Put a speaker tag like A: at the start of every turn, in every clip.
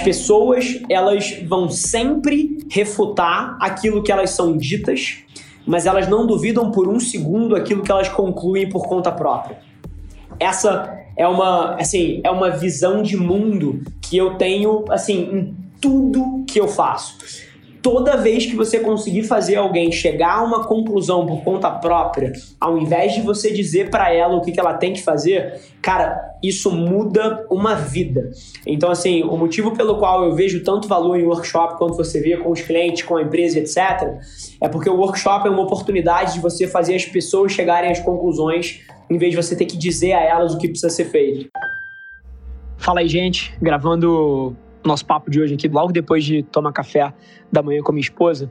A: pessoas, elas vão sempre refutar aquilo que elas são ditas, mas elas não duvidam por um segundo aquilo que elas concluem por conta própria. Essa é uma, assim, é uma visão de mundo que eu tenho, assim, em tudo que eu faço toda vez que você conseguir fazer alguém chegar a uma conclusão por conta própria, ao invés de você dizer para ela o que, que ela tem que fazer, cara, isso muda uma vida. Então, assim, o motivo pelo qual eu vejo tanto valor em workshop quanto você vê com os clientes, com a empresa, etc., é porque o workshop é uma oportunidade de você fazer as pessoas chegarem às conclusões, em vez de você ter que dizer a elas o que precisa ser feito. Fala aí, gente, gravando nosso papo de hoje aqui, logo depois de tomar café da manhã com minha esposa.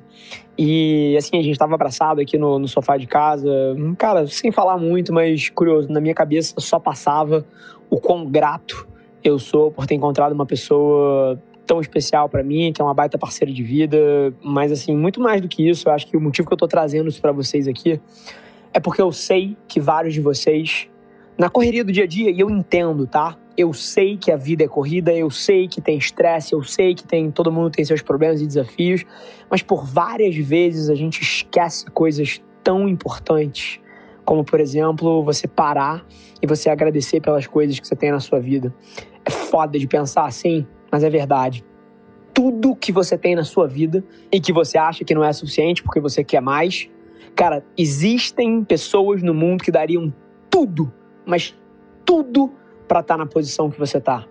A: E assim, a gente estava abraçado aqui no, no, sofá de casa. Cara, sem falar muito, mas curioso, na minha cabeça só passava o quão grato eu sou por ter encontrado uma pessoa tão especial para mim, que é uma baita parceira de vida. Mas assim, muito mais do que isso, eu acho que o motivo que eu tô trazendo isso para vocês aqui é porque eu sei que vários de vocês, na correria do dia a dia, e eu entendo, tá? eu sei que a vida é corrida, eu sei que tem estresse, eu sei que tem todo mundo tem seus problemas e desafios, mas por várias vezes a gente esquece coisas tão importantes, como por exemplo, você parar e você agradecer pelas coisas que você tem na sua vida. É foda de pensar assim, mas é verdade. Tudo que você tem na sua vida e que você acha que não é suficiente porque você quer mais, cara, existem pessoas no mundo que dariam tudo, mas tudo para estar tá na posição que você tá.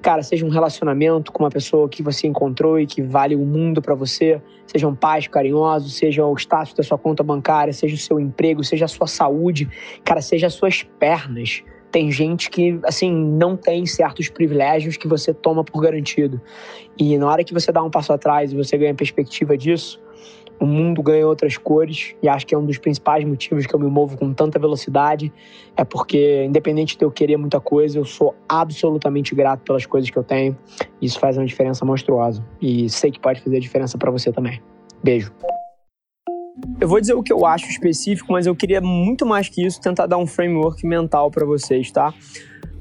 A: Cara, seja um relacionamento com uma pessoa que você encontrou e que vale o mundo para você, sejam pais carinhosos, seja o status da sua conta bancária, seja o seu emprego, seja a sua saúde, cara, seja as suas pernas. Tem gente que, assim, não tem certos privilégios que você toma por garantido. E na hora que você dá um passo atrás e você ganha perspectiva disso, o mundo ganha outras cores e acho que é um dos principais motivos que eu me movo com tanta velocidade. É porque independente de eu querer muita coisa eu sou absolutamente grato pelas coisas que eu tenho. Isso faz uma diferença monstruosa e sei que pode fazer diferença para você também. Beijo. Eu vou dizer o que eu acho específico mas eu queria muito mais que isso tentar dar um framework mental para vocês tá?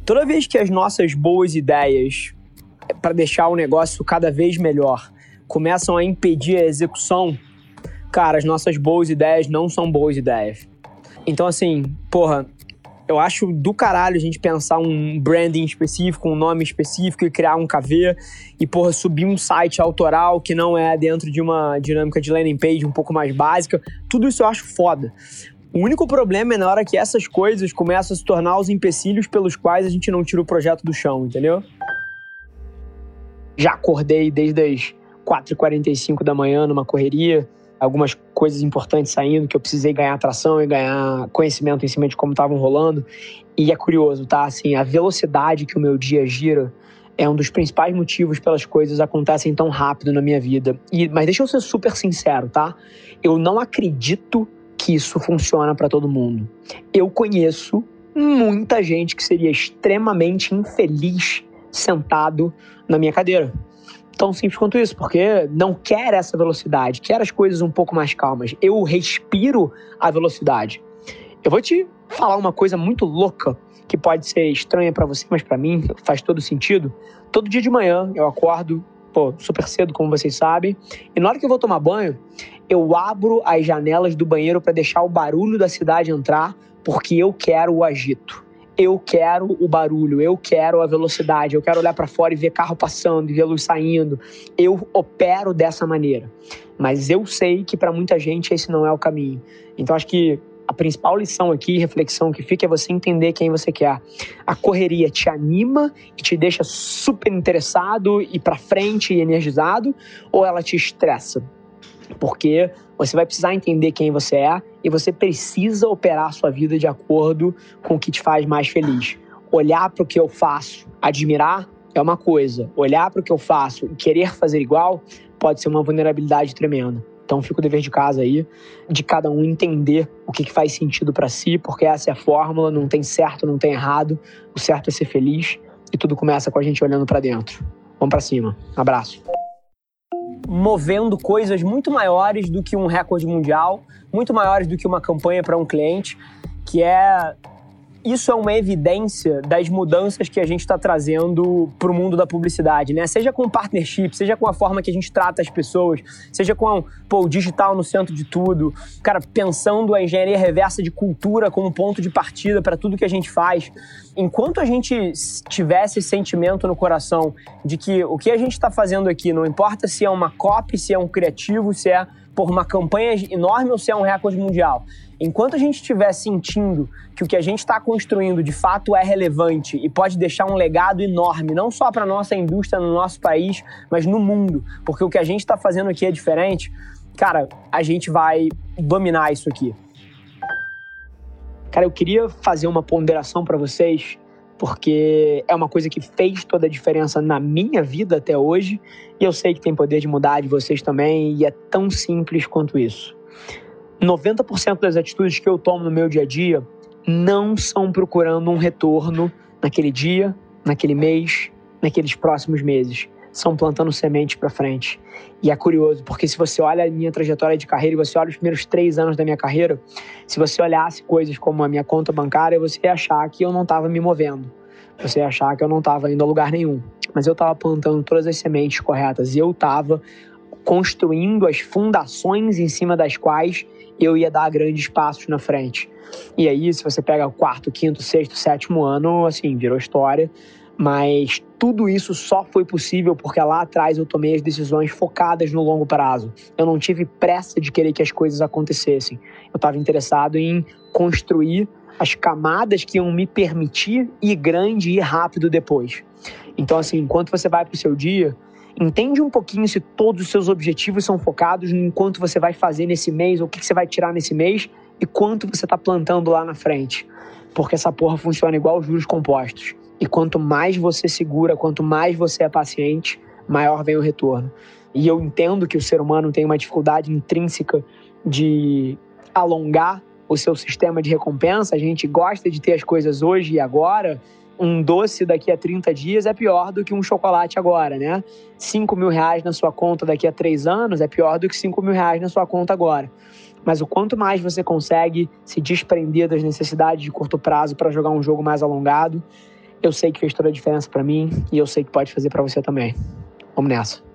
A: Toda vez que as nossas boas ideias para deixar o negócio cada vez melhor começam a impedir a execução cara, as nossas boas ideias não são boas ideias. Então, assim, porra, eu acho do caralho a gente pensar um branding específico, um nome específico e criar um KV e, porra, subir um site autoral que não é dentro de uma dinâmica de landing page um pouco mais básica. Tudo isso eu acho foda. O único problema é na hora que essas coisas começam a se tornar os empecilhos pelos quais a gente não tira o projeto do chão, entendeu? Já acordei desde as 4h45 da manhã numa correria, algumas coisas importantes saindo que eu precisei ganhar atração e ganhar conhecimento em cima de como estavam rolando. E é curioso, tá? Assim, a velocidade que o meu dia gira é um dos principais motivos pelas coisas acontecem tão rápido na minha vida. E, mas deixa eu ser super sincero, tá? Eu não acredito que isso funciona para todo mundo. Eu conheço muita gente que seria extremamente infeliz sentado na minha cadeira tão simples quanto isso, porque não quer essa velocidade, quer as coisas um pouco mais calmas. Eu respiro a velocidade. Eu vou te falar uma coisa muito louca que pode ser estranha para você, mas para mim faz todo sentido. Todo dia de manhã eu acordo, pô, super cedo, como vocês sabem, e na hora que eu vou tomar banho, eu abro as janelas do banheiro para deixar o barulho da cidade entrar, porque eu quero o agito. Eu quero o barulho, eu quero a velocidade, eu quero olhar para fora e ver carro passando e ver luz saindo. Eu opero dessa maneira. Mas eu sei que para muita gente esse não é o caminho. Então acho que a principal lição aqui, reflexão que fica é você entender quem você quer. A correria te anima e te deixa super interessado e para frente e energizado, ou ela te estressa? Porque você vai precisar entender quem você é e você precisa operar a sua vida de acordo com o que te faz mais feliz. Olhar para o que eu faço, admirar é uma coisa. Olhar para o que eu faço e querer fazer igual pode ser uma vulnerabilidade tremenda. Então fica o dever de casa aí, de cada um entender o que, que faz sentido para si, porque essa é a fórmula, não tem certo, não tem errado. O certo é ser feliz e tudo começa com a gente olhando para dentro. Vamos para cima. Abraço. Movendo coisas muito maiores do que um recorde mundial, muito maiores do que uma campanha para um cliente, que é isso é uma evidência das mudanças que a gente está trazendo para o mundo da publicidade, né? Seja com partnership, seja com a forma que a gente trata as pessoas, seja com pô, o digital no centro de tudo, cara, pensando a engenharia reversa de cultura como ponto de partida para tudo que a gente faz. Enquanto a gente tivesse esse sentimento no coração de que o que a gente está fazendo aqui, não importa se é uma copy, se é um criativo, se é por uma campanha enorme ou se é um recorde mundial. Enquanto a gente estiver sentindo que o que a gente está construindo de fato é relevante e pode deixar um legado enorme, não só para a nossa indústria no nosso país, mas no mundo, porque o que a gente está fazendo aqui é diferente, cara, a gente vai dominar isso aqui. Cara, eu queria fazer uma ponderação para vocês, porque é uma coisa que fez toda a diferença na minha vida até hoje, e eu sei que tem poder de mudar de vocês também, e é tão simples quanto isso. 90% das atitudes que eu tomo no meu dia a dia não são procurando um retorno naquele dia, naquele mês, naqueles próximos meses. São plantando sementes para frente. E é curioso, porque se você olha a minha trajetória de carreira e você olha os primeiros três anos da minha carreira, se você olhasse coisas como a minha conta bancária, você ia achar que eu não estava me movendo. Você ia achar que eu não estava indo a lugar nenhum. Mas eu estava plantando todas as sementes corretas e eu estava construindo as fundações em cima das quais eu ia dar grandes passos na frente. E aí, se você pega o quarto, quinto, sexto, sétimo ano, assim, virou história. Mas tudo isso só foi possível porque lá atrás eu tomei as decisões focadas no longo prazo. Eu não tive pressa de querer que as coisas acontecessem. Eu estava interessado em construir as camadas que iam me permitir ir grande e rápido depois. Então, assim, enquanto você vai para o seu dia, Entende um pouquinho se todos os seus objetivos são focados em quanto você vai fazer nesse mês, ou o que você vai tirar nesse mês e quanto você está plantando lá na frente. Porque essa porra funciona igual os juros compostos. E quanto mais você segura, quanto mais você é paciente, maior vem o retorno. E eu entendo que o ser humano tem uma dificuldade intrínseca de alongar o seu sistema de recompensa. A gente gosta de ter as coisas hoje e agora, um doce daqui a 30 dias é pior do que um chocolate agora, né? 5 mil reais na sua conta daqui a 3 anos é pior do que 5 mil reais na sua conta agora. Mas o quanto mais você consegue se desprender das necessidades de curto prazo para jogar um jogo mais alongado, eu sei que fez toda a diferença para mim e eu sei que pode fazer para você também. Vamos nessa.